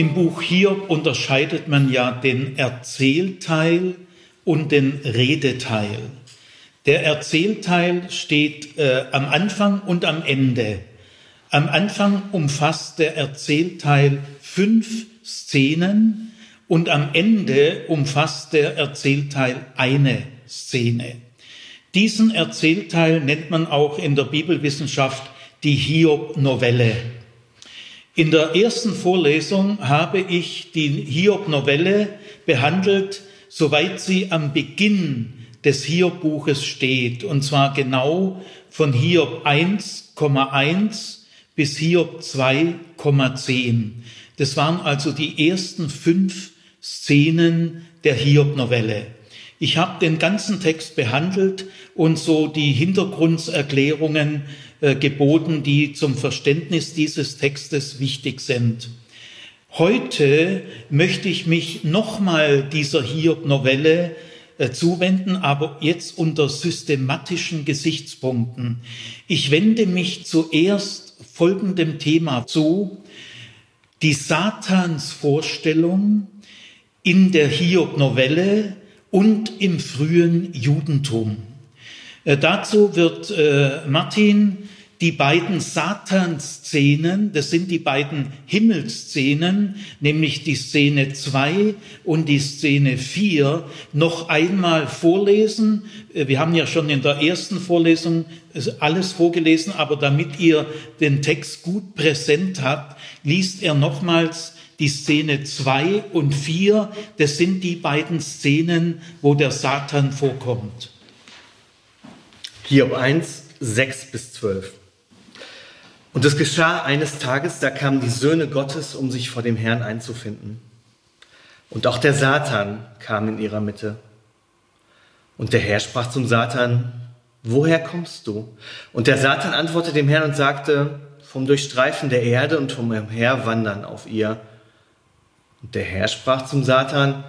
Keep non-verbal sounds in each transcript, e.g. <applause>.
Im Buch Hiob unterscheidet man ja den Erzählteil und den Redeteil. Der Erzählteil steht äh, am Anfang und am Ende. Am Anfang umfasst der Erzählteil fünf Szenen und am Ende umfasst der Erzählteil eine Szene. Diesen Erzählteil nennt man auch in der Bibelwissenschaft die Hiob-Novelle. In der ersten Vorlesung habe ich die Hiob-Novelle behandelt, soweit sie am Beginn des Hiob-Buches steht, und zwar genau von Hiob 1,1 bis Hiob 2,10. Das waren also die ersten fünf Szenen der Hiob-Novelle. Ich habe den ganzen Text behandelt und so die Hintergrundserklärungen äh, geboten, die zum Verständnis dieses Textes wichtig sind. Heute möchte ich mich nochmal dieser Hiob-Novelle äh, zuwenden, aber jetzt unter systematischen Gesichtspunkten. Ich wende mich zuerst folgendem Thema zu, die Satansvorstellung in der Hiob-Novelle und im frühen Judentum. Äh, dazu wird äh, Martin die beiden Satan-Szenen, das sind die beiden Himmelsszenen, nämlich die Szene 2 und die Szene 4, noch einmal vorlesen. Äh, wir haben ja schon in der ersten Vorlesung alles vorgelesen, aber damit ihr den Text gut präsent habt, liest er nochmals die Szene 2 und 4. Das sind die beiden Szenen, wo der Satan vorkommt. Hiob 1, 6 bis 12. Und es geschah eines Tages, da kamen die Söhne Gottes, um sich vor dem Herrn einzufinden. Und auch der Satan kam in ihrer Mitte. Und der Herr sprach zum Satan, woher kommst du? Und der Satan antwortete dem Herrn und sagte, vom Durchstreifen der Erde und vom Umherwandern auf ihr. Und der Herr sprach zum Satan,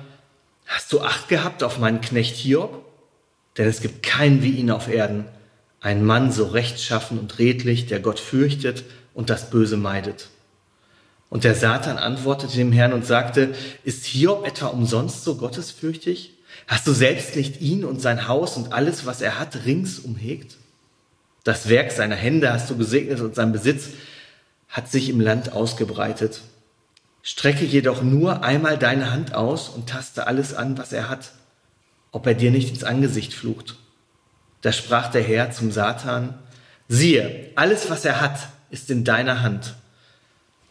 hast du Acht gehabt auf meinen Knecht Hiob? Denn es gibt keinen wie ihn auf Erden, ein Mann so rechtschaffen und redlich, der Gott fürchtet und das Böse meidet. Und der Satan antwortete dem Herrn und sagte, ist Hiob etwa umsonst so gottesfürchtig? Hast du selbst nicht ihn und sein Haus und alles, was er hat, rings umhegt? Das Werk seiner Hände hast du gesegnet und sein Besitz hat sich im Land ausgebreitet. Strecke jedoch nur einmal deine Hand aus und taste alles an, was er hat ob er dir nicht ins Angesicht flucht. Da sprach der Herr zum Satan, siehe, alles, was er hat, ist in deiner Hand.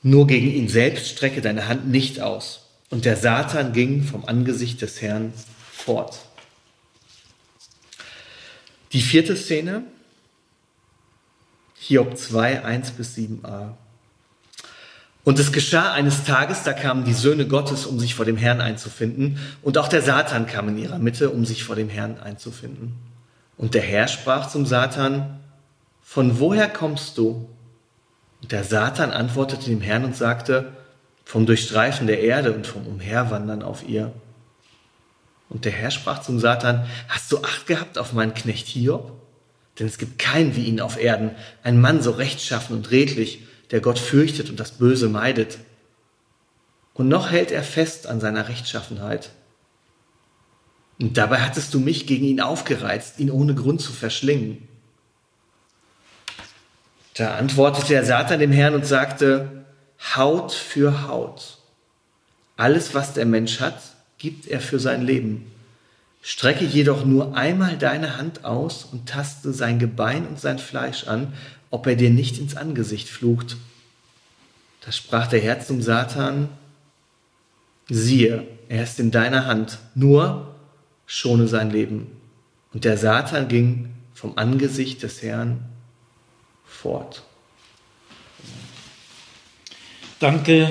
Nur gegen ihn selbst strecke deine Hand nicht aus. Und der Satan ging vom Angesicht des Herrn fort. Die vierte Szene, Hiob 2, 1 bis 7a. Und es geschah eines Tages, da kamen die Söhne Gottes, um sich vor dem Herrn einzufinden, und auch der Satan kam in ihrer Mitte, um sich vor dem Herrn einzufinden. Und der Herr sprach zum Satan, von woher kommst du? Und der Satan antwortete dem Herrn und sagte, vom Durchstreifen der Erde und vom Umherwandern auf ihr. Und der Herr sprach zum Satan, hast du Acht gehabt auf meinen Knecht Hiob? Denn es gibt keinen wie ihn auf Erden, ein Mann so rechtschaffen und redlich, der Gott fürchtet und das Böse meidet. Und noch hält er fest an seiner Rechtschaffenheit. Und dabei hattest du mich gegen ihn aufgereizt, ihn ohne Grund zu verschlingen. Da antwortete der Satan dem Herrn und sagte, Haut für Haut. Alles, was der Mensch hat, gibt er für sein Leben. Strecke jedoch nur einmal deine Hand aus und taste sein Gebein und sein Fleisch an, ob er dir nicht ins Angesicht flucht. Da sprach der Herr zum Satan, siehe, er ist in deiner Hand, nur schone sein Leben. Und der Satan ging vom Angesicht des Herrn fort. Danke,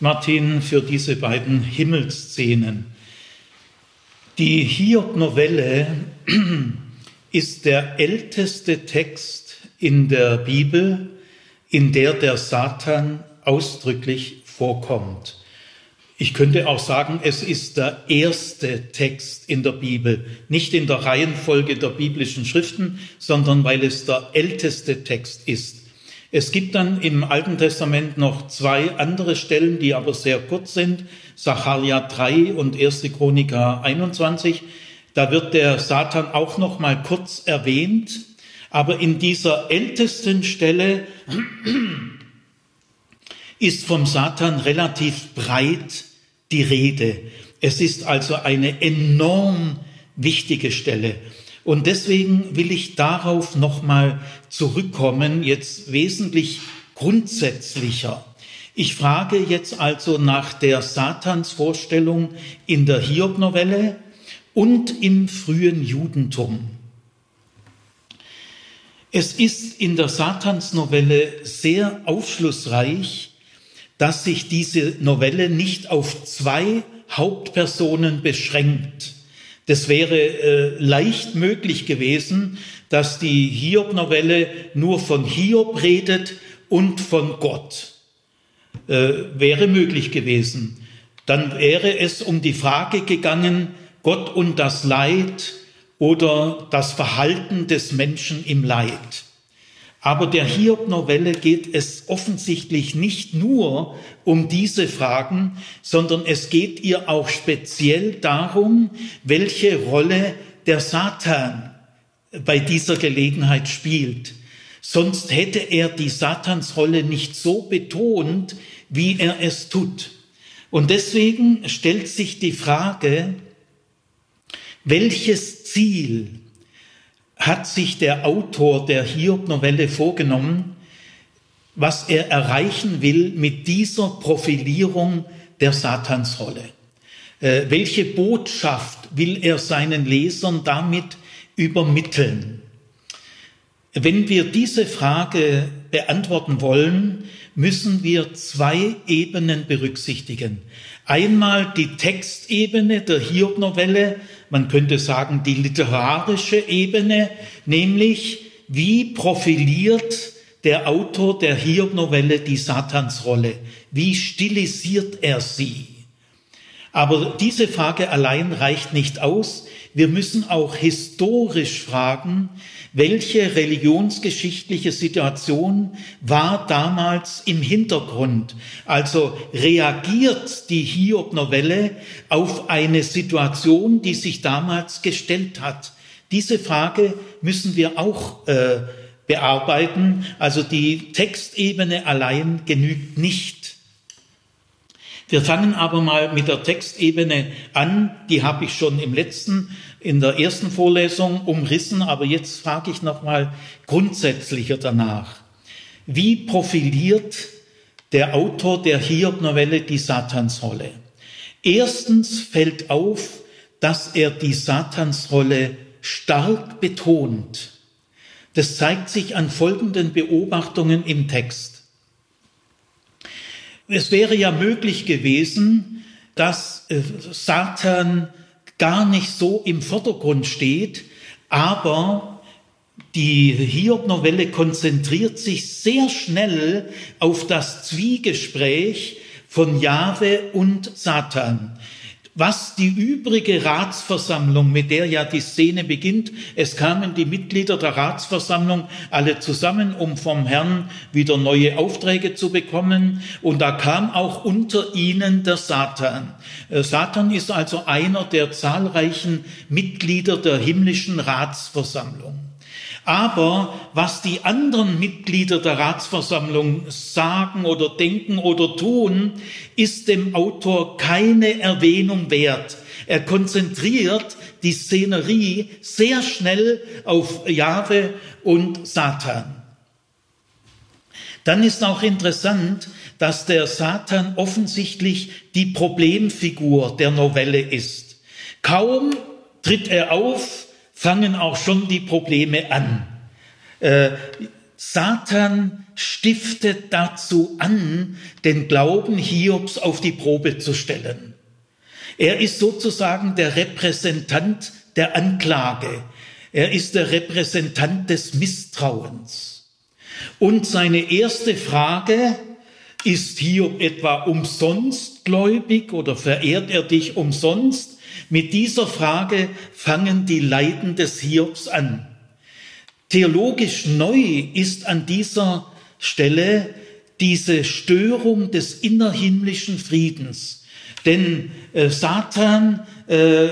Martin, für diese beiden Himmelsszenen. Die Hiob-Novelle <clears throat> ist der älteste Text in der Bibel, in der der Satan ausdrücklich vorkommt. Ich könnte auch sagen, es ist der erste Text in der Bibel, nicht in der Reihenfolge der biblischen Schriften, sondern weil es der älteste Text ist. Es gibt dann im Alten Testament noch zwei andere Stellen, die aber sehr kurz sind. Sacharja 3 und 1. Chroniker 21. Da wird der Satan auch noch mal kurz erwähnt. Aber in dieser ältesten Stelle ist vom Satan relativ breit die Rede. Es ist also eine enorm wichtige Stelle. Und deswegen will ich darauf nochmal zurückkommen, jetzt wesentlich grundsätzlicher. Ich frage jetzt also nach der Satansvorstellung in der Hiob-Novelle und im frühen Judentum. Es ist in der Satansnovelle sehr aufschlussreich, dass sich diese Novelle nicht auf zwei Hauptpersonen beschränkt. Das wäre äh, leicht möglich gewesen, dass die Hiob-Novelle nur von Hiob redet und von Gott. Äh, wäre möglich gewesen. Dann wäre es um die Frage gegangen, Gott und das Leid oder das Verhalten des Menschen im Leid. Aber der Hiob-Novelle geht es offensichtlich nicht nur um diese Fragen, sondern es geht ihr auch speziell darum, welche Rolle der Satan bei dieser Gelegenheit spielt. Sonst hätte er die Satansrolle nicht so betont, wie er es tut. Und deswegen stellt sich die Frage, welches Ziel hat sich der Autor der Hiob-Novelle vorgenommen, was er erreichen will mit dieser Profilierung der Satansrolle. Äh, welche Botschaft will er seinen Lesern damit übermitteln? Wenn wir diese Frage beantworten wollen, müssen wir zwei Ebenen berücksichtigen. Einmal die Textebene der Hiob-Novelle, man könnte sagen die literarische Ebene, nämlich wie profiliert der Autor der Hiob-Novelle die Satansrolle? Wie stilisiert er sie? Aber diese Frage allein reicht nicht aus. Wir müssen auch historisch fragen, welche religionsgeschichtliche Situation war damals im Hintergrund? Also reagiert die Hiob-Novelle auf eine Situation, die sich damals gestellt hat? Diese Frage müssen wir auch äh, bearbeiten. Also die Textebene allein genügt nicht. Wir fangen aber mal mit der Textebene an. Die habe ich schon im letzten, in der ersten Vorlesung umrissen, aber jetzt frage ich noch mal grundsätzlicher danach. Wie profiliert der Autor der Hiob-Novelle die Satansrolle? Erstens fällt auf, dass er die Satansrolle stark betont. Das zeigt sich an folgenden Beobachtungen im Text. Es wäre ja möglich gewesen, dass äh, Satan gar nicht so im Vordergrund steht, aber die Hiob-Novelle konzentriert sich sehr schnell auf das Zwiegespräch von Jahwe und Satan was die übrige Ratsversammlung, mit der ja die Szene beginnt, es kamen die Mitglieder der Ratsversammlung alle zusammen, um vom Herrn wieder neue Aufträge zu bekommen. Und da kam auch unter ihnen der Satan. Äh, Satan ist also einer der zahlreichen Mitglieder der himmlischen Ratsversammlung. Aber was die anderen Mitglieder der Ratsversammlung sagen oder denken oder tun, ist dem Autor keine Erwähnung wert. Er konzentriert die Szenerie sehr schnell auf Jahwe und Satan. Dann ist auch interessant, dass der Satan offensichtlich die Problemfigur der Novelle ist. Kaum tritt er auf, fangen auch schon die Probleme an. Äh, Satan stiftet dazu an, den Glauben Hiobs auf die Probe zu stellen. Er ist sozusagen der Repräsentant der Anklage. Er ist der Repräsentant des Misstrauens. Und seine erste Frage, ist Hiob etwa umsonst gläubig oder verehrt er dich umsonst? Mit dieser Frage fangen die Leiden des Hiobs an. Theologisch neu ist an dieser Stelle diese Störung des innerhimmlischen Friedens. Denn äh, Satan äh,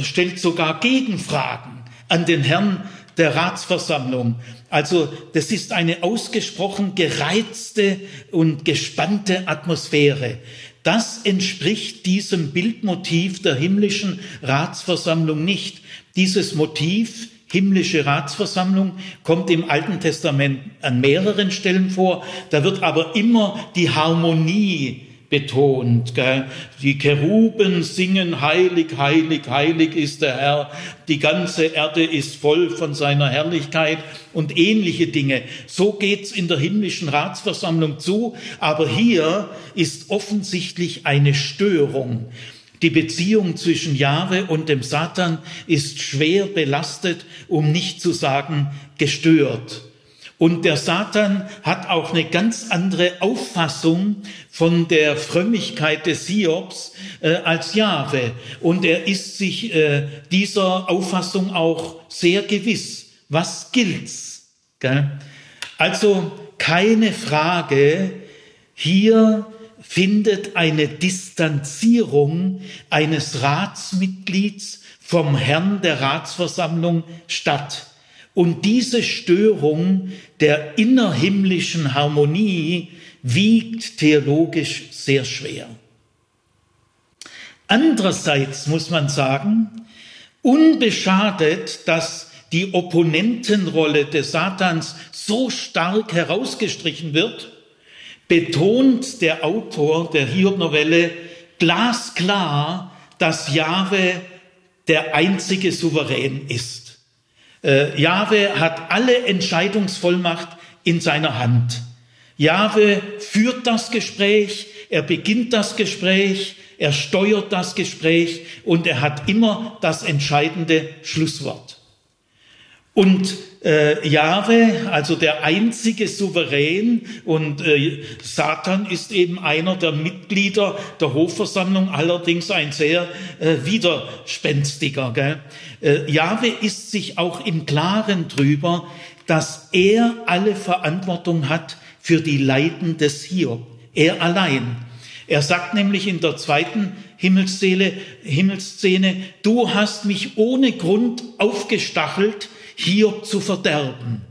stellt sogar Gegenfragen an den Herrn der Ratsversammlung. Also das ist eine ausgesprochen gereizte und gespannte Atmosphäre. Das entspricht diesem Bildmotiv der himmlischen Ratsversammlung nicht. Dieses Motiv himmlische Ratsversammlung kommt im Alten Testament an mehreren Stellen vor. Da wird aber immer die Harmonie betont. Gell? Die Keruben singen, heilig, heilig, heilig ist der Herr. Die ganze Erde ist voll von seiner Herrlichkeit und ähnliche Dinge. So geht's in der himmlischen Ratsversammlung zu. Aber hier ist offensichtlich eine Störung. Die Beziehung zwischen Jahwe und dem Satan ist schwer belastet, um nicht zu sagen gestört. Und der Satan hat auch eine ganz andere Auffassung von der Frömmigkeit des Hiobs äh, als Jahwe. Und er ist sich äh, dieser Auffassung auch sehr gewiss. Was gilt's? Gell? Also keine Frage, hier findet eine Distanzierung eines Ratsmitglieds vom Herrn der Ratsversammlung statt. Und diese Störung der innerhimmlischen Harmonie wiegt theologisch sehr schwer. Andererseits muss man sagen, unbeschadet, dass die Opponentenrolle des Satans so stark herausgestrichen wird, betont der Autor der Hiob-Novelle glasklar, dass Jahwe der einzige Souverän ist. Äh, Jahwe hat alle Entscheidungsvollmacht in seiner Hand. Jahwe führt das Gespräch, er beginnt das Gespräch, er steuert das Gespräch und er hat immer das entscheidende Schlusswort. Und äh, Jahwe, also der einzige Souverän, und äh, Satan ist eben einer der Mitglieder der Hofversammlung, allerdings ein sehr äh, widerspenstiger. Gell? Äh, Jahwe ist sich auch im Klaren drüber, dass er alle Verantwortung hat für die Leiden des Hiob. Er allein. Er sagt nämlich in der zweiten Himmelsszene, Himmelsszene, du hast mich ohne Grund aufgestachelt, Hiob zu verderben.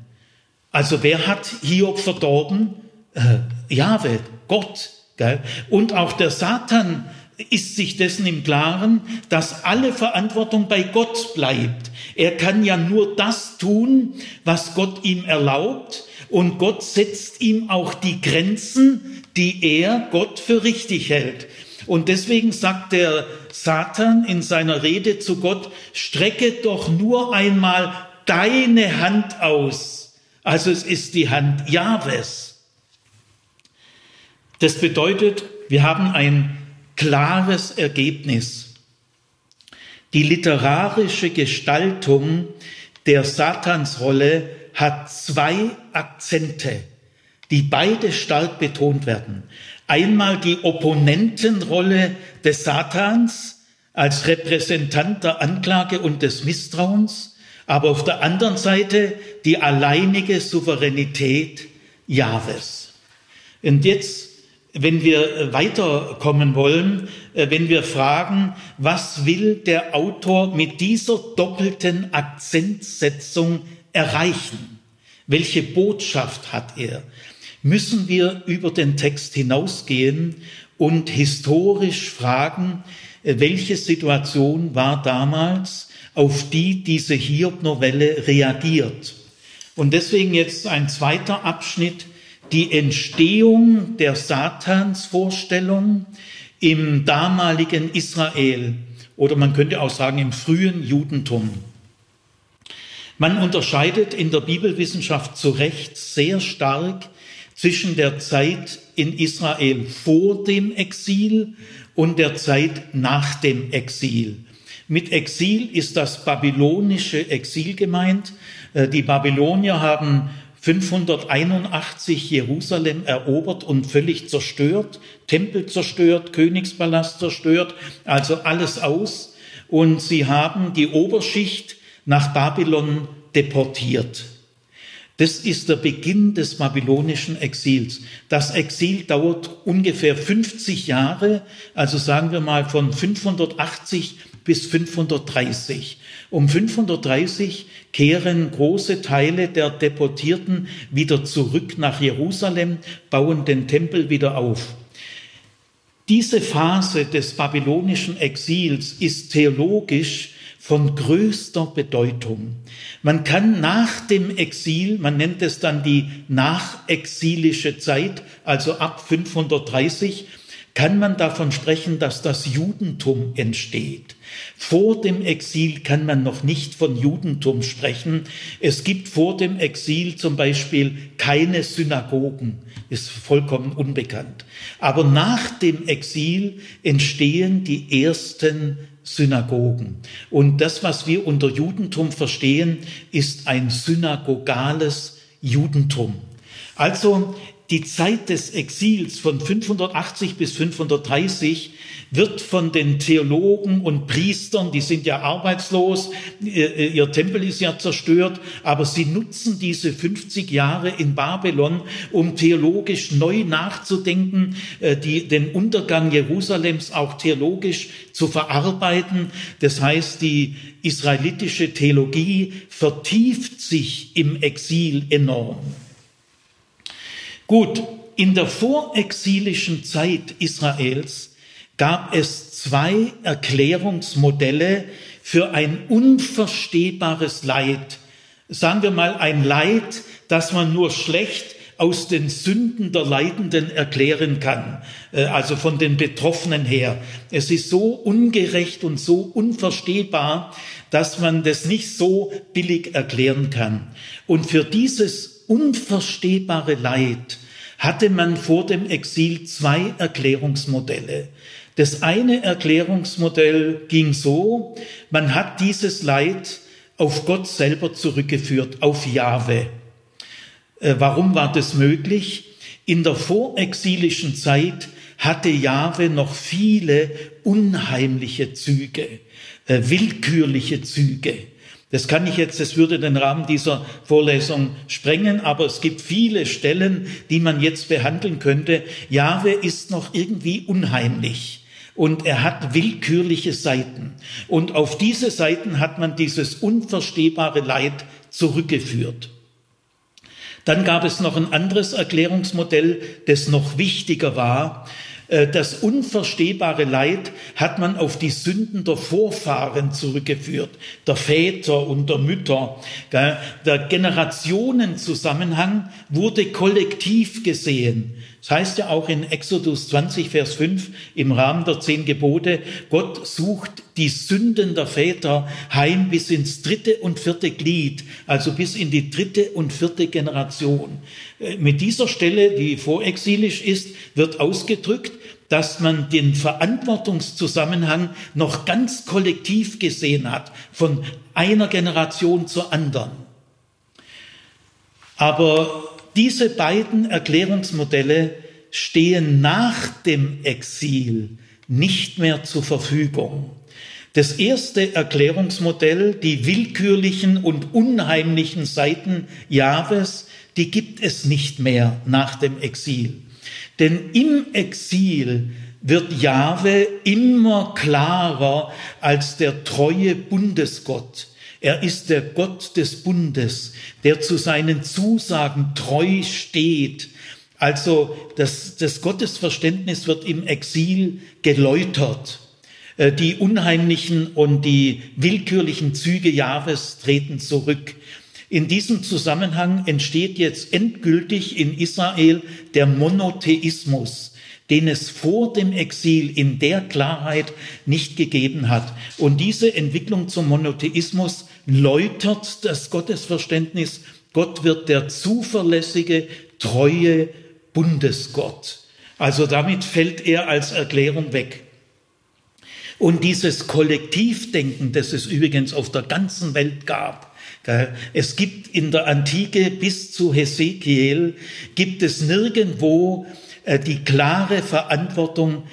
Also wer hat Hiob verdorben? Äh, Jahwe, Gott. Gell? Und auch der Satan ist sich dessen im Klaren, dass alle Verantwortung bei Gott bleibt. Er kann ja nur das tun, was Gott ihm erlaubt. Und Gott setzt ihm auch die Grenzen, die er Gott für richtig hält. Und deswegen sagt der Satan in seiner Rede zu Gott, strecke doch nur einmal deine Hand aus. Also es ist die Hand Jahwes. Das bedeutet, wir haben ein klares Ergebnis. Die literarische Gestaltung der Satansrolle hat zwei Akzente, die beide stark betont werden. Einmal die Opponentenrolle des Satans als Repräsentant der Anklage und des Misstrauens aber auf der anderen Seite die alleinige Souveränität Jahres. Und jetzt, wenn wir weiterkommen wollen, äh, wenn wir fragen, was will der Autor mit dieser doppelten Akzentsetzung erreichen? Welche Botschaft hat er? Müssen wir über den Text hinausgehen und historisch fragen, äh, welche Situation war damals, auf die diese Hiob-Novelle reagiert. Und deswegen jetzt ein zweiter Abschnitt, die Entstehung der Satansvorstellung im damaligen Israel oder man könnte auch sagen im frühen Judentum. Man unterscheidet in der Bibelwissenschaft zu Recht sehr stark zwischen der Zeit in Israel vor dem Exil und der Zeit nach dem Exil. Mit Exil ist das babylonische Exil gemeint. Äh, die Babylonier haben 581 Jerusalem erobert und völlig zerstört, Tempel zerstört, Königspalast zerstört, also alles aus. Und sie haben die Oberschicht nach Babylon deportiert. Das ist der Beginn des babylonischen Exils. Das Exil dauert ungefähr 50 Jahre, also sagen wir mal von 580 bis 530. Um 530 kehren große Teile der Deportierten wieder zurück nach Jerusalem, bauen den Tempel wieder auf. Diese Phase des babylonischen Exils ist theologisch von größter Bedeutung. Man kann nach dem Exil, man nennt es dann die nachexilische Zeit, also ab 530, kann man davon sprechen, dass das Judentum entsteht. Vor dem Exil kann man noch nicht von Judentum sprechen. Es gibt vor dem Exil zum Beispiel keine Synagogen, ist vollkommen unbekannt. Aber nach dem Exil entstehen die ersten Synagogen. Und das, was wir unter Judentum verstehen, ist ein synagogales Judentum. Also die Zeit des Exils von 580 bis 530 wird von den Theologen und Priestern, die sind ja arbeitslos, ihr Tempel ist ja zerstört, aber sie nutzen diese 50 Jahre in Babylon, um theologisch neu nachzudenken, äh, die, den Untergang Jerusalems auch theologisch zu verarbeiten. Das heißt, die israelitische Theologie vertieft sich im Exil enorm. Gut, in der vorexilischen Zeit Israels gab es zwei Erklärungsmodelle für ein unverstehbares Leid. Sagen wir mal ein Leid, das man nur schlecht aus den Sünden der Leidenden erklären kann, äh, also von den Betroffenen her. Es ist so ungerecht und so unverstehbar, dass man das nicht so billig erklären kann. Und für dieses unverstehbare Leid hatte man vor dem Exil zwei Erklärungsmodelle. Das eine Erklärungsmodell ging so, man hat dieses Leid auf Gott selber zurückgeführt, auf Jahwe. Äh, warum war das möglich? In der vorexilischen Zeit hatte Jahwe noch viele unheimliche Züge, äh, willkürliche Züge. Das kann ich jetzt, das würde den Rahmen dieser Vorlesung sprengen, aber es gibt viele Stellen, die man jetzt behandeln könnte. Jahwe ist noch irgendwie unheimlich. Und er hat willkürliche Seiten. Und auf diese Seiten hat man dieses unverstehbare Leid zurückgeführt. Dann gab es noch ein anderes Erklärungsmodell, das noch wichtiger war. Äh, das unverstehbare Leid hat man auf die Sünden der Vorfahren zurückgeführt, der Väter und der Mütter. Der Generationenzusammenhang wurde kollektiv gesehen. Das heißt ja auch in Exodus 20, Vers 5 im Rahmen der zehn Gebote, Gott sucht die Sünden der Väter heim bis ins dritte und vierte Glied, also bis in die dritte und vierte Generation. Äh, mit dieser Stelle, die vorexilisch ist, wird ausgedrückt, dass man den Verantwortungszusammenhang noch ganz kollektiv gesehen hat, von einer Generation zur anderen. Aber diese beiden Erklärungsmodelle stehen nach dem Exil nicht mehr zur Verfügung. Das erste Erklärungsmodell, die willkürlichen und unheimlichen Seiten Jahres, die gibt es nicht mehr nach dem Exil. Denn im Exil wird Jahwe immer klarer als der treue Bundesgott. Er ist der Gott des Bundes, der zu seinen Zusagen treu steht. Also das, das Gottesverständnis wird im Exil geläutert. Äh, die unheimlichen und die willkürlichen Züge Jahres treten zurück. In diesem Zusammenhang entsteht jetzt endgültig in Israel der Monotheismus den es vor dem Exil in der Klarheit nicht gegeben hat. Und diese Entwicklung zum Monotheismus läutert das Gottesverständnis. Gott wird der zuverlässige, treue Bundesgott. Also damit fällt er als Erklärung weg. Und dieses Kollektivdenken, das es übrigens auf der ganzen Welt gab, es gibt in der Antike bis zu Hesekiel, gibt es nirgendwo äh, die klare Verantwortung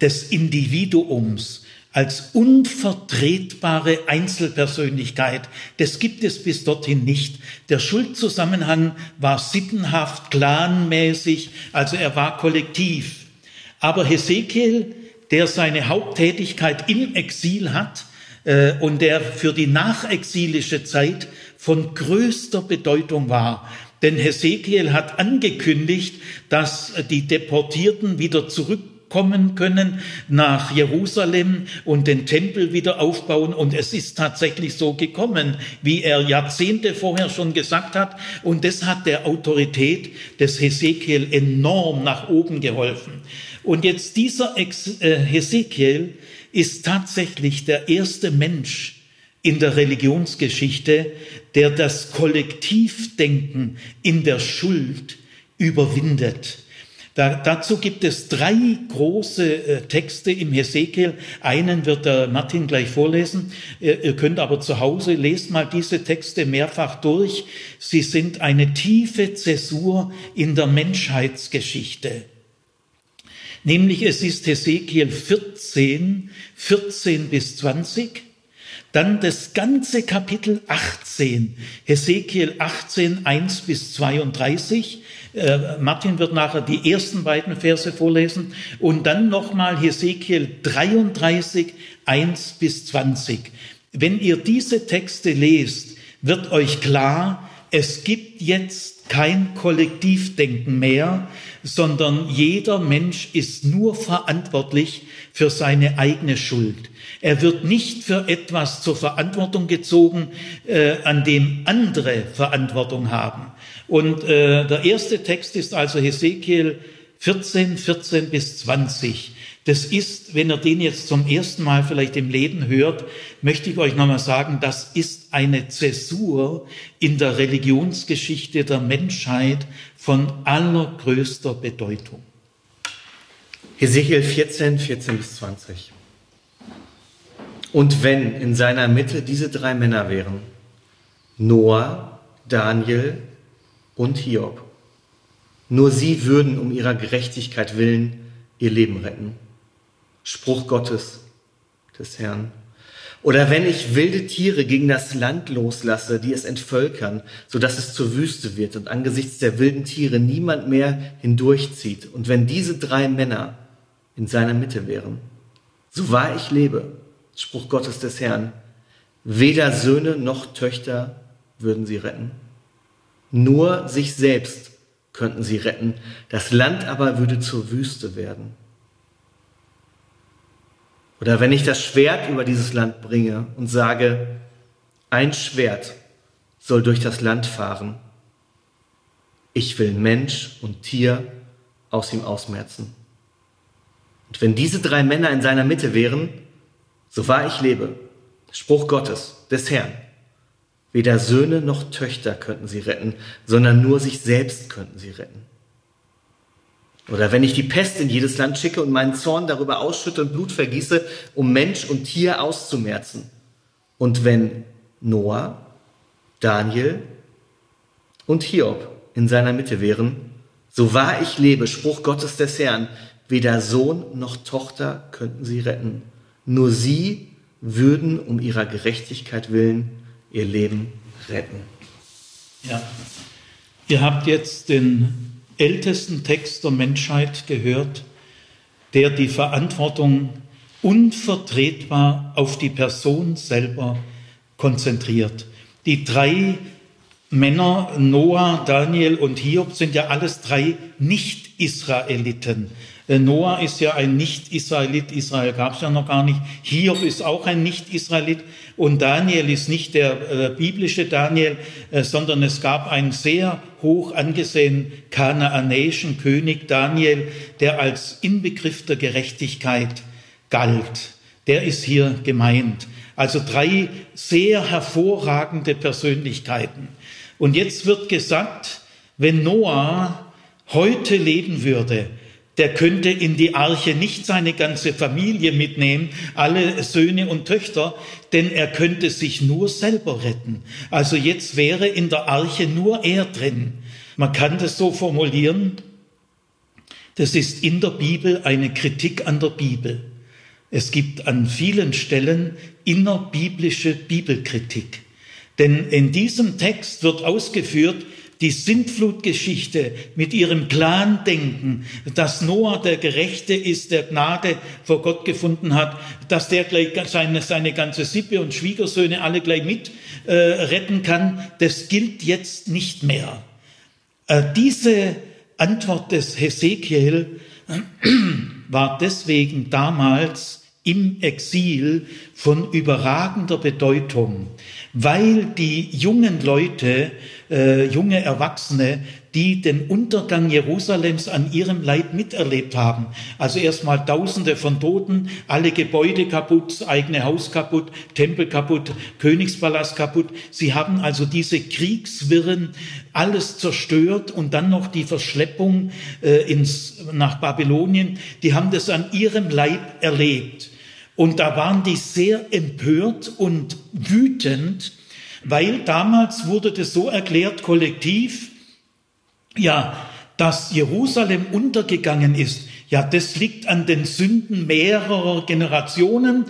des Individuums als unvertretbare Einzelpersönlichkeit. Das gibt es bis dorthin nicht. Der Schuldzusammenhang war sittenhaft, clanmäßig, also er war kollektiv. Aber Hesekiel, der seine Haupttätigkeit im Exil hat äh, und der für die nachexilische Zeit von größter Bedeutung war, denn Hesekiel hat angekündigt, dass die Deportierten wieder zurück kommen können nach Jerusalem und den Tempel wieder aufbauen. Und es ist tatsächlich so gekommen, wie er Jahrzehnte vorher schon gesagt hat. Und das hat der Autorität des Hesekiel enorm nach oben geholfen. Und jetzt dieser äh, Hesekiel ist tatsächlich der erste Mensch in der Religionsgeschichte, der das Kollektivdenken in der Schuld überwindet. Da, dazu gibt es drei große äh, Texte im Hesekiel. Einen wird der Martin gleich vorlesen. Ihr, ihr könnt aber zu Hause, lest mal diese Texte mehrfach durch. Sie sind eine tiefe Zäsur in der Menschheitsgeschichte. Nämlich es ist Hesekiel 14, 14 bis 20. Dann das ganze Kapitel 18, Hesekiel 18, 1 bis 32. Äh, Martin wird nachher die ersten beiden Verse vorlesen und dann nochmal Hesekiel 33, 1 bis 20. Wenn ihr diese Texte lest, wird euch klar, es gibt jetzt kein Kollektivdenken mehr, sondern jeder Mensch ist nur verantwortlich für seine eigene Schuld. Er wird nicht für etwas zur Verantwortung gezogen, äh, an dem andere Verantwortung haben. Und äh, der erste Text ist also Hesekiel 14, 14 bis 20. Das ist, wenn ihr den jetzt zum ersten Mal vielleicht im Leben hört, möchte ich euch nochmal sagen, das ist eine Zäsur in der Religionsgeschichte der Menschheit von allergrößter Bedeutung. Hesekiel 14, 14 bis 20. Und wenn in seiner Mitte diese drei Männer wären, Noah, Daniel und Hiob, nur sie würden um ihrer Gerechtigkeit willen ihr Leben retten. Spruch Gottes des Herrn. Oder wenn ich wilde Tiere gegen das Land loslasse, die es entvölkern, so dass es zur Wüste wird und angesichts der wilden Tiere niemand mehr hindurchzieht. Und wenn diese drei Männer in seiner Mitte wären, so wahr ich lebe, Spruch Gottes des Herrn, weder Söhne noch Töchter würden sie retten. Nur sich selbst könnten sie retten. Das Land aber würde zur Wüste werden. Oder wenn ich das Schwert über dieses Land bringe und sage, ein Schwert soll durch das Land fahren. Ich will Mensch und Tier aus ihm ausmerzen. Und wenn diese drei Männer in seiner Mitte wären, so wahr ich lebe, Spruch Gottes, des Herrn, weder Söhne noch Töchter könnten sie retten, sondern nur sich selbst könnten sie retten. Oder wenn ich die Pest in jedes Land schicke und meinen Zorn darüber ausschütte und Blut vergieße, um Mensch und Tier auszumerzen. Und wenn Noah, Daniel und Hiob in seiner Mitte wären, so wahr ich lebe, Spruch Gottes des Herrn, weder Sohn noch Tochter könnten sie retten. Nur sie würden um ihrer Gerechtigkeit willen ihr Leben retten. Ja, ihr habt jetzt den ältesten Text der Menschheit gehört, der die Verantwortung unvertretbar auf die Person selber konzentriert. Die drei Männer, Noah, Daniel und Hiob, sind ja alles drei Nicht-Israeliten. Äh, Noah ist ja ein Nicht-Israelit, Israel gab es ja noch gar nicht. Hiob ist auch ein Nicht-Israelit und Daniel ist nicht der äh, biblische Daniel, äh, sondern es gab einen sehr hoch angesehenen kanaanäischen König Daniel, der als Inbegriff der Gerechtigkeit galt. Der ist hier gemeint. Also drei sehr hervorragende Persönlichkeiten. Und jetzt wird gesagt, wenn Noah heute leben würde, der könnte in die Arche nicht seine ganze Familie mitnehmen, alle Söhne und Töchter, denn er könnte sich nur selber retten. Also jetzt wäre in der Arche nur er drin. Man kann das so formulieren, das ist in der Bibel eine Kritik an der Bibel. Es gibt an vielen Stellen innerbiblische Bibelkritik. Denn in diesem Text wird ausgeführt, die Sintflutgeschichte mit ihrem Plandenken, dass Noah der Gerechte ist, der Gnade vor Gott gefunden hat, dass der gleich seine, seine ganze Sippe und Schwiegersöhne alle gleich mit äh, retten kann, das gilt jetzt nicht mehr. Äh, diese Antwort des Hesekiel war deswegen damals im Exil von überragender Bedeutung, weil die jungen Leute äh, junge Erwachsene, die den Untergang Jerusalems an ihrem Leib miterlebt haben. Also erstmal Tausende von Toten, alle Gebäude kaputt, das eigene Haus kaputt, Tempel kaputt, Königspalast kaputt. Sie haben also diese Kriegswirren alles zerstört und dann noch die Verschleppung äh, ins, nach Babylonien. Die haben das an ihrem Leib erlebt. Und da waren die sehr empört und wütend, weil damals wurde das so erklärt, kollektiv, ja, dass Jerusalem untergegangen ist. Ja, das liegt an den Sünden mehrerer Generationen.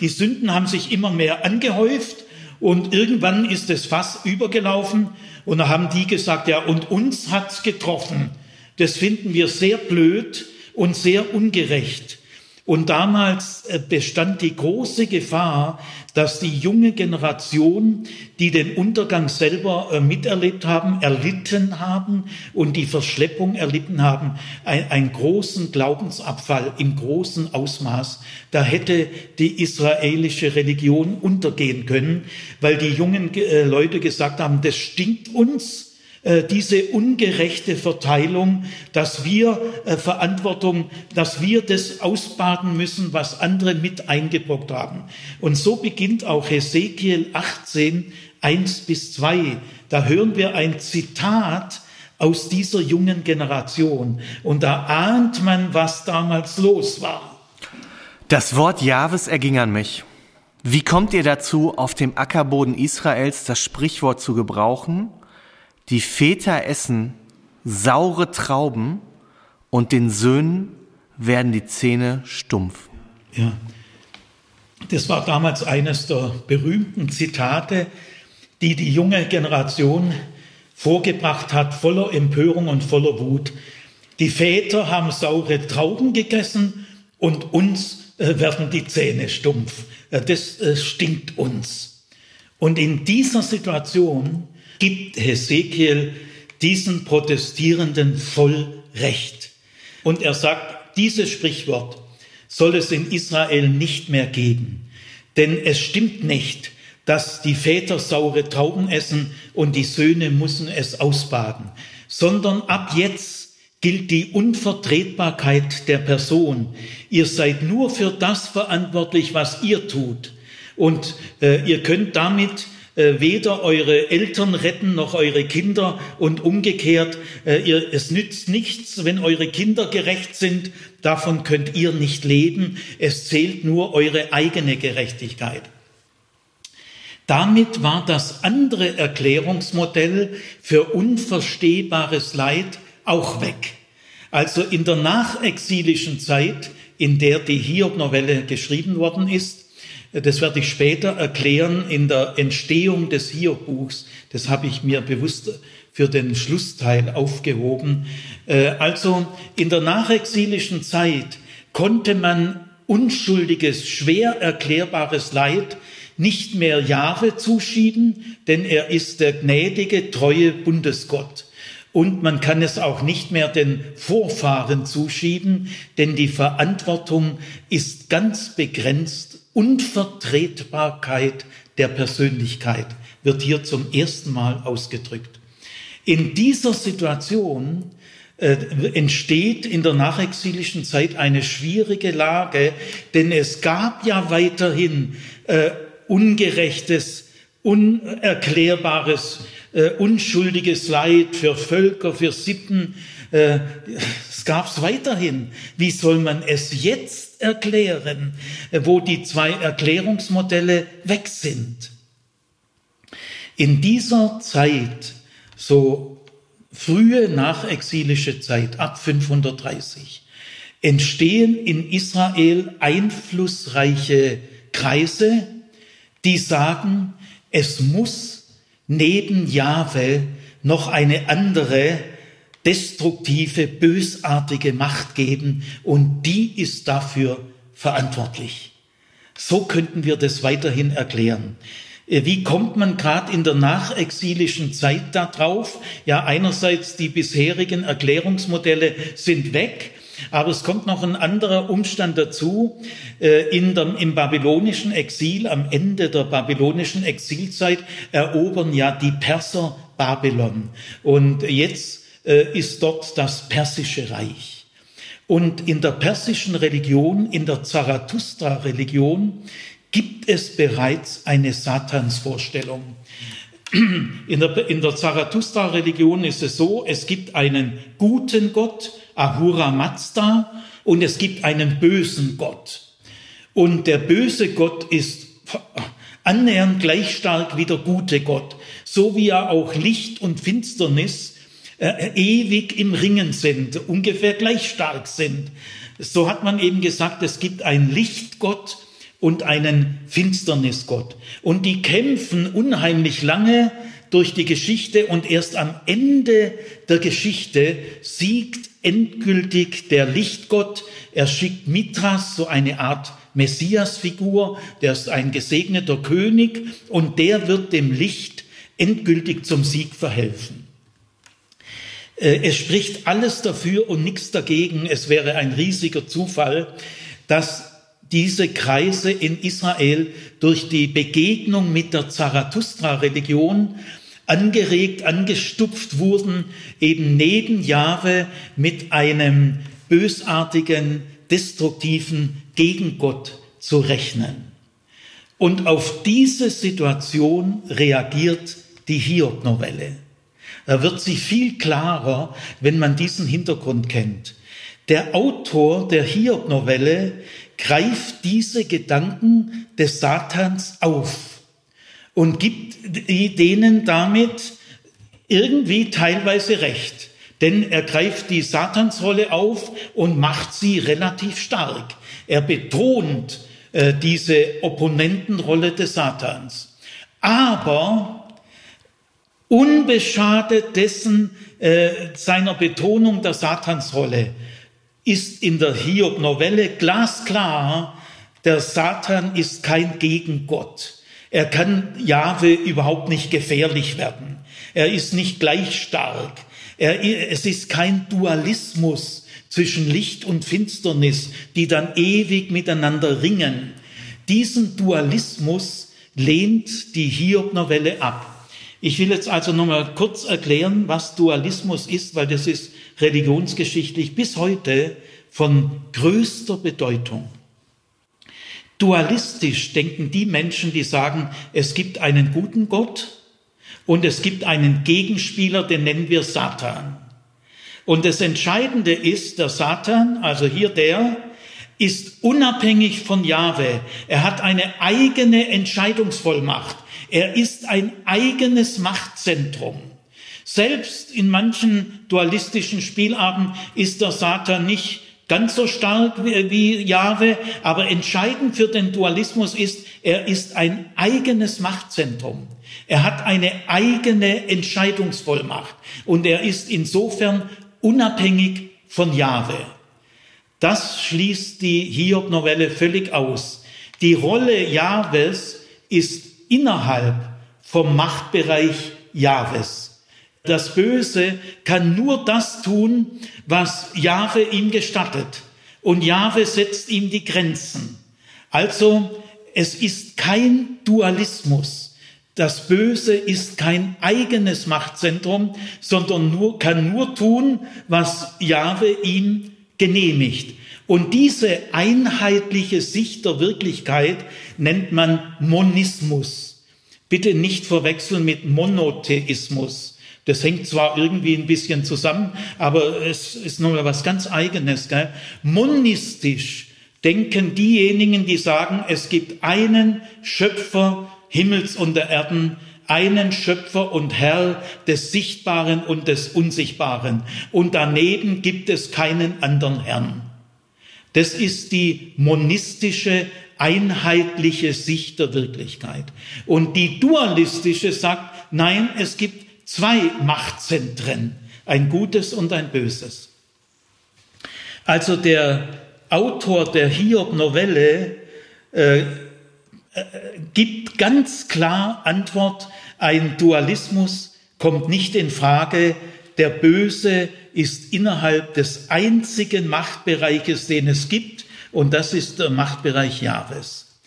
Die Sünden haben sich immer mehr angehäuft und irgendwann ist das Fass übergelaufen und da haben die gesagt, ja, und uns hat's getroffen. Das finden wir sehr blöd und sehr ungerecht. Und damals äh, bestand die große Gefahr, dass die junge Generation, die den Untergang selber äh, miterlebt haben, erlitten haben und die Verschleppung erlitten haben, einen großen Glaubensabfall im großen Ausmaß. Da hätte die israelische Religion untergehen können, weil die jungen äh, Leute gesagt haben, das stinkt uns diese ungerechte Verteilung, dass wir äh, Verantwortung, dass wir das ausbaden müssen, was andere mit eingebrockt haben. Und so beginnt auch Hesekiel 18, 1 bis 2. Da hören wir ein Zitat aus dieser jungen Generation. Und da ahnt man, was damals los war. Das Wort Jahwes erging an mich. Wie kommt ihr dazu, auf dem Ackerboden Israels das Sprichwort zu gebrauchen? Die Väter essen saure Trauben und den Söhnen werden die Zähne stumpf. Ja, das war damals eines der berühmten Zitate, die die junge Generation vorgebracht hat, voller Empörung und voller Wut. Die Väter haben saure Trauben gegessen und uns äh, werden die Zähne stumpf. Äh, das äh, stinkt uns. Und in dieser Situation gibt Hesekiel diesen Protestierenden voll Recht. Und er sagt, dieses Sprichwort soll es in Israel nicht mehr geben. Denn es stimmt nicht, dass die Väter saure Trauben essen und die Söhne müssen es ausbaden, sondern ab jetzt gilt die Unvertretbarkeit der Person. Ihr seid nur für das verantwortlich, was ihr tut. Und äh, ihr könnt damit weder eure Eltern retten noch eure Kinder und umgekehrt, äh, ihr, es nützt nichts, wenn eure Kinder gerecht sind, davon könnt ihr nicht leben, es zählt nur eure eigene Gerechtigkeit. Damit war das andere Erklärungsmodell für unverstehbares Leid auch weg. Also in der nachexilischen Zeit, in der die Hiob-Novelle geschrieben worden ist, das werde ich später erklären in der Entstehung des Hiob-Buchs. Das habe ich mir bewusst für den Schlussteil aufgehoben. Äh, also in der nachexilischen Zeit konnte man unschuldiges, schwer erklärbares Leid nicht mehr Jahre zuschieben, denn er ist der gnädige, treue Bundesgott. Und man kann es auch nicht mehr den Vorfahren zuschieben, denn die Verantwortung ist ganz begrenzt Unvertretbarkeit der Persönlichkeit wird hier zum ersten Mal ausgedrückt. In dieser Situation äh, entsteht in der nachexilischen Zeit eine schwierige Lage, denn es gab ja weiterhin äh, ungerechtes, unerklärbares, äh, unschuldiges Leid für Völker, für Sippen. Gab es weiterhin. Wie soll man es jetzt erklären, wo die zwei Erklärungsmodelle weg sind. In dieser Zeit, so frühe nachexilische Zeit ab 530, entstehen in Israel einflussreiche Kreise, die sagen, es muss neben Jahwe noch eine andere destruktive, bösartige Macht geben und die ist dafür verantwortlich. So könnten wir das weiterhin erklären. Äh, wie kommt man gerade in der nachexilischen Zeit darauf? Ja, einerseits die bisherigen Erklärungsmodelle sind weg, aber es kommt noch ein anderer Umstand dazu. Äh, in dem, Im babylonischen Exil, am Ende der babylonischen Exilzeit, erobern ja die Perser Babylon. Und jetzt ist dort das persische Reich. Und in der persischen Religion, in der Zarathustra-Religion, gibt es bereits eine Satansvorstellung. In der, in der Zarathustra-Religion ist es so, es gibt einen guten Gott, Ahura Mazda, und es gibt einen bösen Gott. Und der böse Gott ist annähernd gleich stark wie der gute Gott, so wie er auch Licht und Finsternis äh, ewig im Ringen sind, ungefähr gleich stark sind. So hat man eben gesagt, es gibt einen Lichtgott und einen Finsternisgott. Und die kämpfen unheimlich lange durch die Geschichte und erst am Ende der Geschichte siegt endgültig der Lichtgott. Er schickt Mithras, so eine Art Messiasfigur, der ist ein gesegneter König und der wird dem Licht endgültig zum Sieg verhelfen. Äh, es spricht alles dafür und nichts dagegen. Es wäre ein riesiger Zufall, dass diese Kreise in Israel durch die Begegnung mit der Zarathustra-Religion angeregt, angestupft wurden, eben neben Jahwe mit einem bösartigen, destruktiven Gegengott zu rechnen. Und auf diese Situation reagiert die Hiob-Novelle. Da wird sie viel klarer, wenn man diesen Hintergrund kennt. Der Autor der Hiob-Novelle greift diese Gedanken des Satans auf und gibt denen damit irgendwie teilweise recht. Denn er greift die Satansrolle auf und macht sie relativ stark. Er betont äh, diese Opponentenrolle des Satans. Aber unbeschadet dessen äh, seiner Betonung der Satansrolle ist in der Hiob-Novelle glasklar, der Satan ist kein Gegengott. Er kann Jahwe überhaupt nicht gefährlich werden. Er ist nicht gleich stark. Er, es ist kein Dualismus zwischen Licht und Finsternis, die dann ewig miteinander ringen. Diesen Dualismus lehnt die Hiob-Novelle ab. Ich will jetzt also nochmal kurz erklären, was Dualismus ist, weil das ist religionsgeschichtlich bis heute von größter Bedeutung. Dualistisch denken die Menschen, die sagen, es gibt einen guten Gott und es gibt einen Gegenspieler, den nennen wir Satan. Und das Entscheidende ist, der Satan, also hier der, ist unabhängig von Jahwe. Er hat eine eigene Entscheidungsvollmacht. Er ist ein eigenes Machtzentrum. Selbst in manchen dualistischen Spielarten ist der Satan nicht ganz so stark wie Jahwe, aber entscheidend für den Dualismus ist, er ist ein eigenes Machtzentrum. Er hat eine eigene Entscheidungsvollmacht und er ist insofern unabhängig von Jahwe. Das schließt die Hiob-Novelle völlig aus. Die Rolle Jahwes ist innerhalb vom Machtbereich Jahwes. Das Böse kann nur das tun, was Jahwe ihm gestattet. Und Jahwe setzt ihm die Grenzen. Also, es ist kein Dualismus. Das Böse ist kein eigenes Machtzentrum, sondern nur, kann nur tun, was Jahwe ihm genehmigt. Und diese einheitliche Sicht der Wirklichkeit nennt man Monismus. Bitte nicht verwechseln mit Monotheismus. Das hängt zwar irgendwie ein bisschen zusammen, aber es ist nochmal was ganz Eigenes. Gell? Monistisch denken diejenigen, die sagen, es gibt einen Schöpfer Himmels und der Erden, einen Schöpfer und Herr des Sichtbaren und des Unsichtbaren. Und daneben gibt es keinen anderen Herrn. Das ist die monistische, einheitliche Sicht der Wirklichkeit. Und die dualistische sagt, nein, es gibt zwei Machtzentren, ein gutes und ein böses. Also der Autor der Hiob-Novelle äh, äh, gibt ganz klar Antwort, ein Dualismus kommt nicht in Frage, der Böse ist innerhalb des einzigen Machtbereiches, den es gibt, und das ist der Machtbereich Jahres.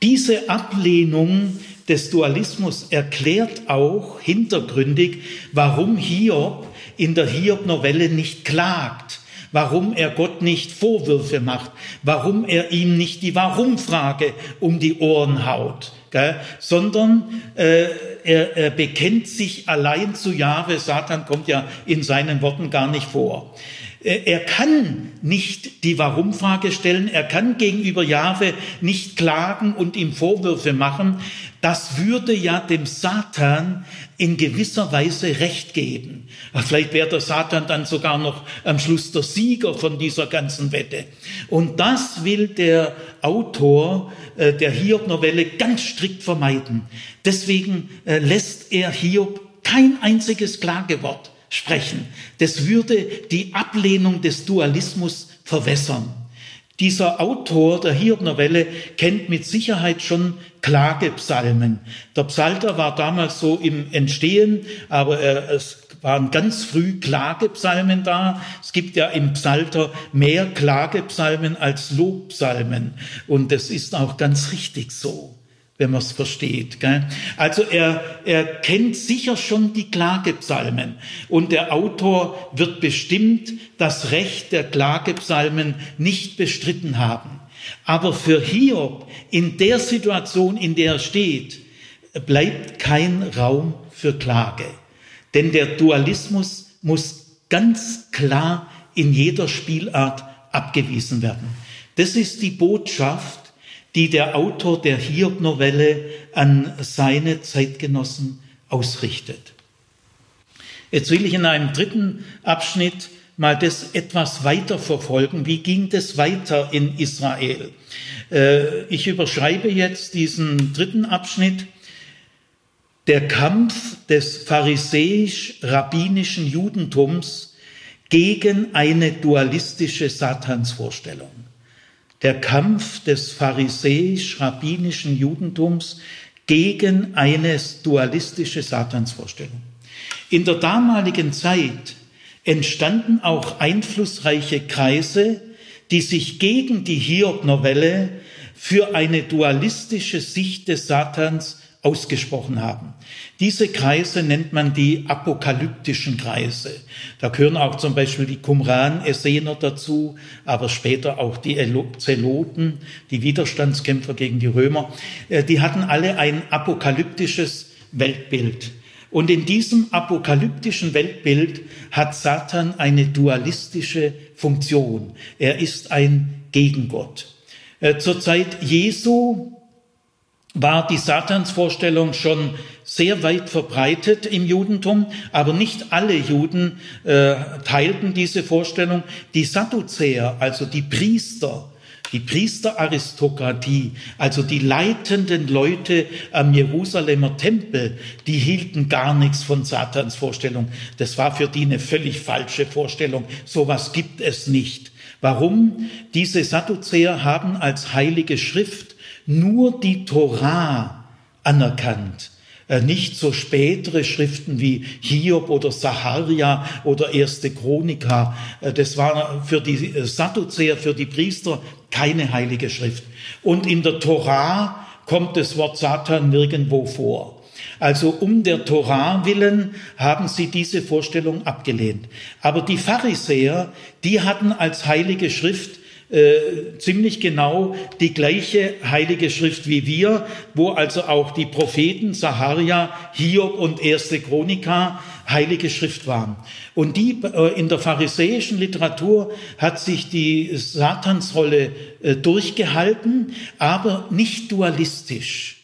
Diese Ablehnung des Dualismus erklärt auch hintergründig, warum Hiob in der Hiob-Novelle nicht klagt, warum er Gott nicht Vorwürfe macht, warum er ihm nicht die Warum-Frage um die Ohren haut, gell? sondern äh, er, er bekennt sich allein zu Jahwe. Satan kommt ja in seinen Worten gar nicht vor. Äh, er kann nicht die Warum-Frage stellen, er kann gegenüber Jahwe nicht klagen und ihm Vorwürfe machen. Das würde ja dem Satan in gewisser Weise Recht geben. Vielleicht wäre der Satan dann sogar noch am Schluss der Sieger von dieser ganzen Wette. Und das will der Autor äh, der Hiob-Novelle ganz strikt vermeiden. Deswegen äh, lässt er Hiob kein einziges Klagewort sprechen. Das würde die Ablehnung des Dualismus verwässern. Dieser Autor der Hiob-Novelle kennt mit Sicherheit schon Klagepsalmen. Der Psalter war damals so im Entstehen, aber es waren ganz früh Klagepsalmen da. Es gibt ja im Psalter mehr Klagepsalmen als Lobpsalmen. Und das ist auch ganz richtig so wenn man es versteht. Gell? Also er, er kennt sicher schon die Klagepsalmen und der Autor wird bestimmt das Recht der Klagepsalmen nicht bestritten haben. Aber für Hiob in der Situation, in der er steht, bleibt kein Raum für Klage. Denn der Dualismus muss ganz klar in jeder Spielart abgewiesen werden. Das ist die Botschaft, die der Autor der Hiob-Novelle an seine Zeitgenossen ausrichtet. Jetzt will ich in einem dritten Abschnitt mal das etwas weiter verfolgen. Wie ging das weiter in Israel? Äh, ich überschreibe jetzt diesen dritten Abschnitt. Der Kampf des pharisäisch-rabbinischen Judentums gegen eine dualistische Satansvorstellung der Kampf des pharisäisch-rabbinischen Judentums gegen eine dualistische Satansvorstellung. In der damaligen Zeit entstanden auch einflussreiche Kreise, die sich gegen die Hiob-Novelle für eine dualistische Sicht des Satans ausgesprochen haben. Diese Kreise nennt man die apokalyptischen Kreise. Da gehören auch zum Beispiel die Qumran-Essener dazu, aber später auch die Zeloten, die Widerstandskämpfer gegen die Römer. Äh, die hatten alle ein apokalyptisches Weltbild. Und in diesem apokalyptischen Weltbild hat Satan eine dualistische Funktion. Er ist ein Gegengott. Äh, zur Zeit Jesu war die Satansvorstellung schon sehr weit verbreitet im Judentum, aber nicht alle Juden äh, teilten diese Vorstellung. Die Sadduzäer, also die Priester, die Priesteraristokratie, also die leitenden Leute am Jerusalemer Tempel, die hielten gar nichts von Satans Vorstellung. Das war für die eine völlig falsche Vorstellung. Sowas gibt es nicht. Warum? Diese Sadduzäer haben als heilige Schrift nur die Torah anerkannt. Äh, nicht so spätere Schriften wie Hiob oder Saharia oder Erste Chronika. Äh, das war für die Sadduzäer, für die Priester keine heilige Schrift. Und in der Torah kommt das Wort Satan nirgendwo vor. Also um der Torah willen haben sie diese Vorstellung abgelehnt. Aber die Pharisäer, die hatten als heilige Schrift äh, ziemlich genau die gleiche heilige Schrift wie wir, wo also auch die Propheten Saharia, Hiob und erste Chronika heilige Schrift waren. Und die äh, in der pharisäischen Literatur hat sich die Satansrolle äh, durchgehalten, aber nicht dualistisch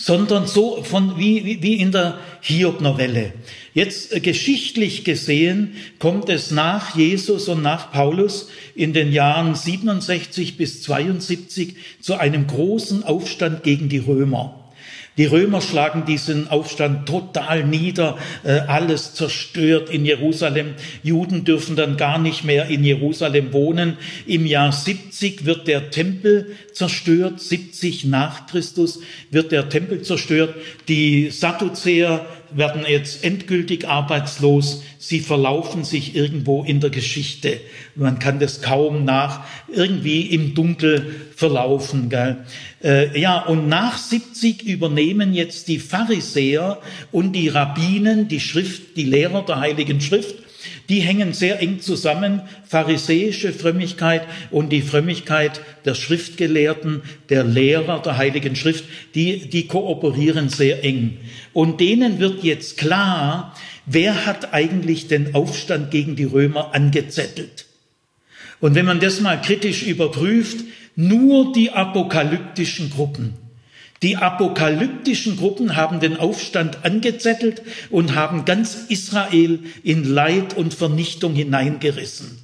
sondern so von wie, wie in der Hiob-Novelle. Jetzt äh, geschichtlich gesehen kommt es nach Jesus und nach Paulus in den Jahren 67 bis 72 zu einem großen Aufstand gegen die Römer. Die Römer schlagen diesen Aufstand total nieder, äh, alles zerstört in Jerusalem. Juden dürfen dann gar nicht mehr in Jerusalem wohnen. Im Jahr 70 wird der Tempel zerstört, 70 nach Christus wird der Tempel zerstört. Die Sadduzäer werden jetzt endgültig arbeitslos. Sie verlaufen sich irgendwo in der Geschichte. Man kann das kaum nach irgendwie im Dunkel verlaufen. Gell? Äh, ja, und nach 70 übernehmen jetzt die Pharisäer und die Rabbinen, die Schrift, die Lehrer der Heiligen Schrift, die hängen sehr eng zusammen, pharisäische Frömmigkeit und die Frömmigkeit der Schriftgelehrten, der Lehrer der Heiligen Schrift, die, die kooperieren sehr eng. Und denen wird jetzt klar, wer hat eigentlich den Aufstand gegen die Römer angezettelt. Und wenn man das mal kritisch überprüft, nur die apokalyptischen Gruppen. Die apokalyptischen Gruppen haben den Aufstand angezettelt und haben ganz Israel in Leid und Vernichtung hineingerissen.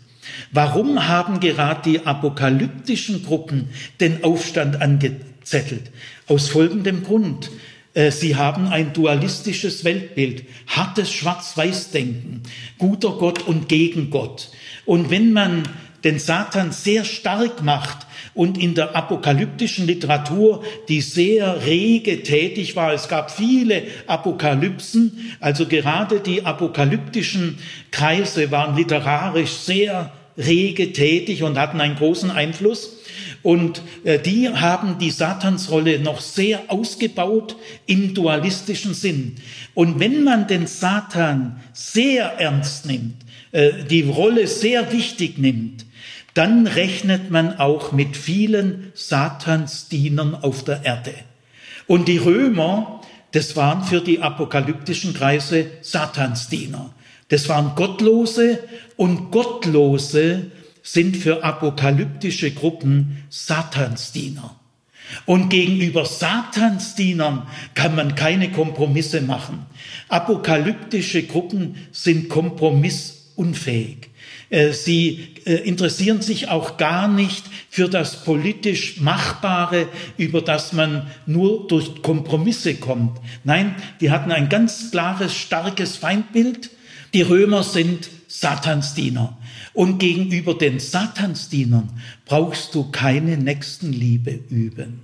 Warum haben gerade die apokalyptischen Gruppen den Aufstand angezettelt? Aus folgendem Grund. Äh, sie haben ein dualistisches Weltbild, hartes Schwarz-Weiß-Denken, guter Gott und gegen Gott. Und wenn man den Satan sehr stark macht und in der apokalyptischen Literatur, die sehr rege tätig war, es gab viele Apokalypsen, also gerade die apokalyptischen Kreise waren literarisch sehr rege tätig und hatten einen großen Einfluss. Und äh, die haben die Satansrolle noch sehr ausgebaut im dualistischen Sinn. Und wenn man den Satan sehr ernst nimmt, die Rolle sehr wichtig nimmt, dann rechnet man auch mit vielen Satansdienern auf der Erde. Und die Römer, das waren für die apokalyptischen Kreise Satansdiener. Das waren Gottlose und Gottlose sind für apokalyptische Gruppen Satansdiener. Und gegenüber Satansdienern kann man keine Kompromisse machen. Apokalyptische Gruppen sind kompromissunfähig. Äh, sie äh, interessieren sich auch gar nicht für das politisch Machbare, über das man nur durch Kompromisse kommt. Nein, die hatten ein ganz klares, starkes Feindbild. Die Römer sind Satansdiener. Und gegenüber den Satansdienern brauchst du keine Nächstenliebe üben.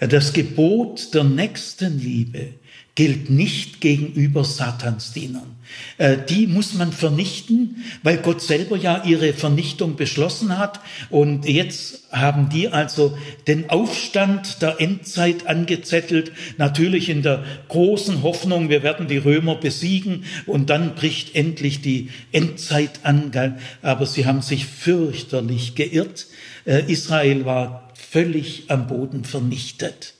Das Gebot der Nächstenliebe gilt nicht gegenüber Satansdienern. Äh, die muss man vernichten, weil Gott selber ja ihre Vernichtung beschlossen hat. Und jetzt haben die also den Aufstand der Endzeit angezettelt, natürlich in der großen Hoffnung, wir werden die Römer besiegen und dann bricht endlich die Endzeit an. Aber sie haben sich fürchterlich geirrt. Äh, Israel war völlig am Boden vernichtet.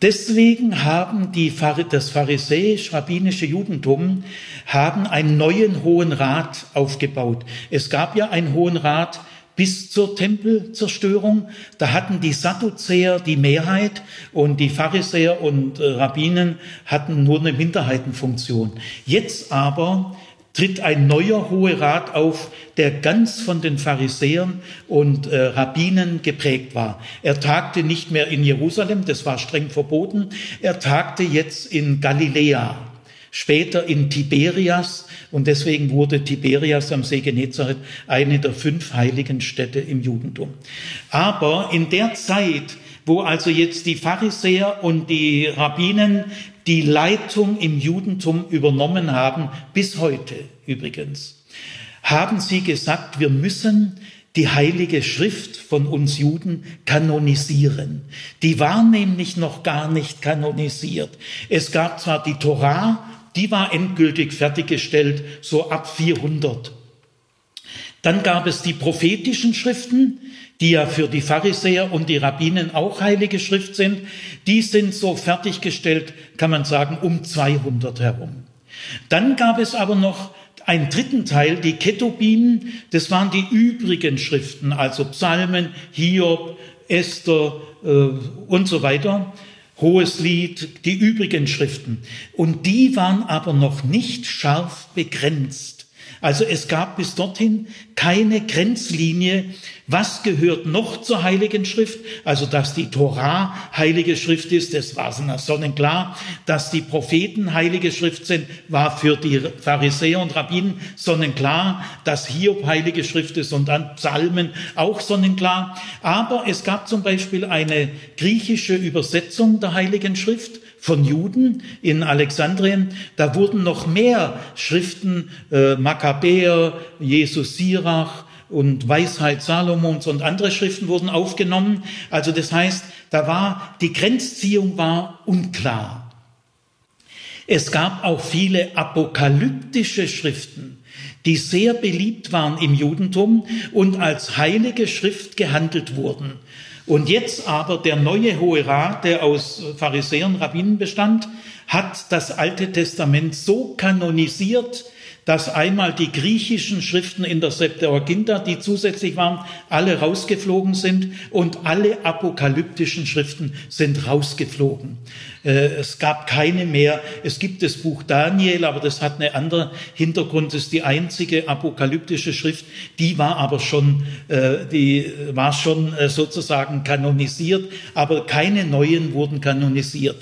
Deswegen haben die, das pharisäisch-rabbinische Judentum haben einen neuen Hohen Rat aufgebaut. Es gab ja einen Hohen Rat bis zur Tempelzerstörung. Da hatten die Sadduzäer die Mehrheit und die Pharisäer und äh, Rabbinen hatten nur eine Minderheitenfunktion. Jetzt aber tritt ein neuer Hohe Rat auf, der ganz von den Pharisäern und äh, Rabbinen geprägt war. Er tagte nicht mehr in Jerusalem, das war streng verboten, er tagte jetzt in Galiläa, später in Tiberias und deswegen wurde Tiberias am See Genezareth eine der fünf heiligen Städte im Judentum. Aber in der Zeit, wo also jetzt die Pharisäer und die Rabbinen die Leitung im Judentum übernommen haben, bis heute übrigens, haben sie gesagt, wir müssen die heilige Schrift von uns Juden kanonisieren. Die war nämlich noch gar nicht kanonisiert. Es gab zwar die Torah, die war endgültig fertiggestellt, so ab 400. Dann gab es die prophetischen Schriften, die ja für die Pharisäer und die Rabbinen auch heilige Schrift sind, die sind so fertiggestellt, kann man sagen, um 200 herum. Dann gab es aber noch einen dritten Teil, die Ketubim, das waren die übrigen Schriften, also Psalmen, Hiob, Esther äh, und so weiter. Hohes Lied, die übrigen Schriften. Und die waren aber noch nicht scharf begrenzt. Also es gab bis dorthin keine Grenzlinie, was gehört noch zur Heiligen Schrift? Also, dass die Torah Heilige Schrift ist, das war sonnenklar. Dass die Propheten Heilige Schrift sind, war für die Pharisäer und Rabbinen sonnenklar. Dass Hiob Heilige Schrift ist und dann Psalmen auch sonnenklar. Aber es gab zum Beispiel eine griechische Übersetzung der Heiligen Schrift von Juden in Alexandrien. Da wurden noch mehr Schriften, äh, Makkabäer, Jesus Sirach, und Weisheit Salomons und andere Schriften wurden aufgenommen. Also das heißt, da war, die Grenzziehung war unklar. Es gab auch viele apokalyptische Schriften, die sehr beliebt waren im Judentum und als heilige Schrift gehandelt wurden. Und jetzt aber der neue Hohe Rat, der aus Pharisäern, Rabbinen bestand, hat das Alte Testament so kanonisiert, dass einmal die griechischen Schriften in der Septuaginta, die zusätzlich waren, alle rausgeflogen sind und alle apokalyptischen Schriften sind rausgeflogen. Äh, es gab keine mehr. Es gibt das Buch Daniel, aber das hat einen anderen Hintergrund. Das ist die einzige apokalyptische Schrift. Die war aber schon, äh, die war schon äh, sozusagen kanonisiert, aber keine neuen wurden kanonisiert.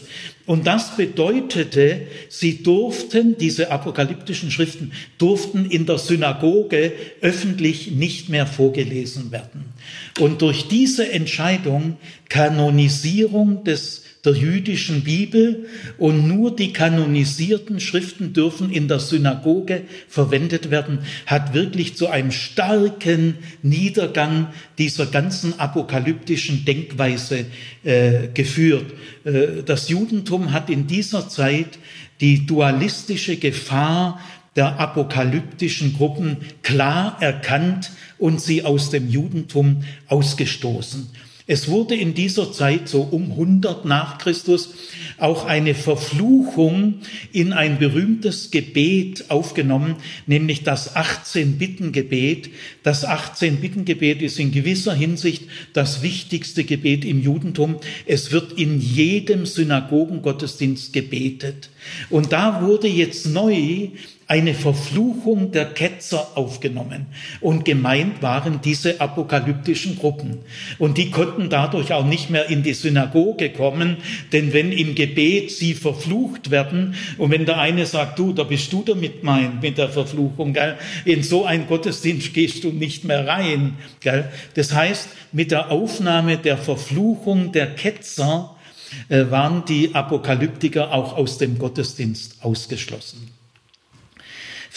Und das bedeutete, sie durften, diese apokalyptischen Schriften, durften in der Synagoge öffentlich nicht mehr vorgelesen werden. Und durch diese Entscheidung, Kanonisierung des der jüdischen Bibel und nur die kanonisierten Schriften dürfen in der Synagoge verwendet werden, hat wirklich zu einem starken Niedergang dieser ganzen apokalyptischen Denkweise äh, geführt. Äh, das Judentum hat in dieser Zeit die dualistische Gefahr der apokalyptischen Gruppen klar erkannt und sie aus dem Judentum ausgestoßen. Es wurde in dieser Zeit, so um 100 nach Christus, auch eine Verfluchung in ein berühmtes Gebet aufgenommen, nämlich das 18-Bitten-Gebet. Das 18-Bitten-Gebet ist in gewisser Hinsicht das wichtigste Gebet im Judentum. Es wird in jedem Synagogengottesdienst gebetet. Und da wurde jetzt neu eine Verfluchung der Ketzer aufgenommen. Und gemeint waren diese apokalyptischen Gruppen. Und die konnten dadurch auch nicht mehr in die Synagoge kommen, denn wenn im Gebet sie verflucht werden und wenn der eine sagt, du, da bist du damit mein, mit der Verfluchung, gell? in so ein Gottesdienst gehst du nicht mehr rein. Gell? Das heißt, mit der Aufnahme der Verfluchung der Ketzer äh, waren die Apokalyptiker auch aus dem Gottesdienst ausgeschlossen.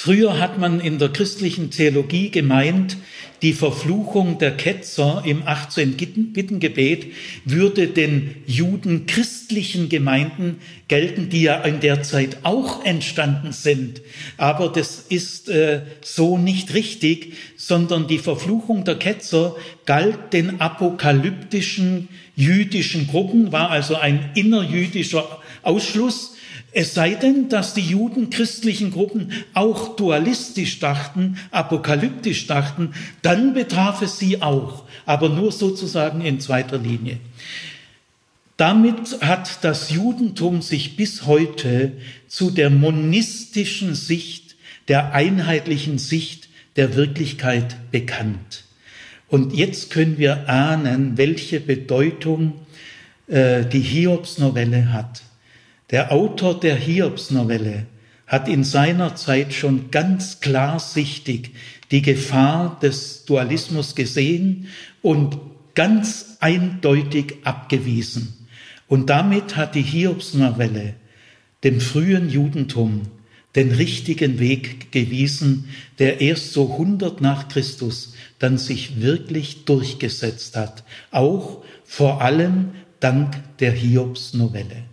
Früher hat man in der christlichen Theologie gemeint, die Verfluchung der Ketzer im 18 Bittengebet würde den Juden christlichen Gemeinden gelten, die ja in der Zeit auch entstanden sind. Aber das ist äh, so nicht richtig, sondern die Verfluchung der Ketzer galt den apokalyptischen jüdischen Gruppen, war also ein innerjüdischer Ausschluss es sei denn, dass die Juden christlichen Gruppen auch dualistisch dachten, apokalyptisch dachten, dann betraf es sie auch, aber nur sozusagen in zweiter Linie. Damit hat das Judentum sich bis heute zu der monistischen Sicht, der einheitlichen Sicht der Wirklichkeit bekannt. Und jetzt können wir ahnen, welche Bedeutung äh, die Hiobsnovelle hat. Der Autor der Hiobsnovelle hat in seiner Zeit schon ganz klarsichtig die Gefahr des Dualismus gesehen und ganz eindeutig abgewiesen. Und damit hat die Hiobsnovelle dem frühen Judentum den richtigen Weg gewiesen, der erst so 100 nach Christus dann sich wirklich durchgesetzt hat, auch vor allem dank der Hiobsnovelle.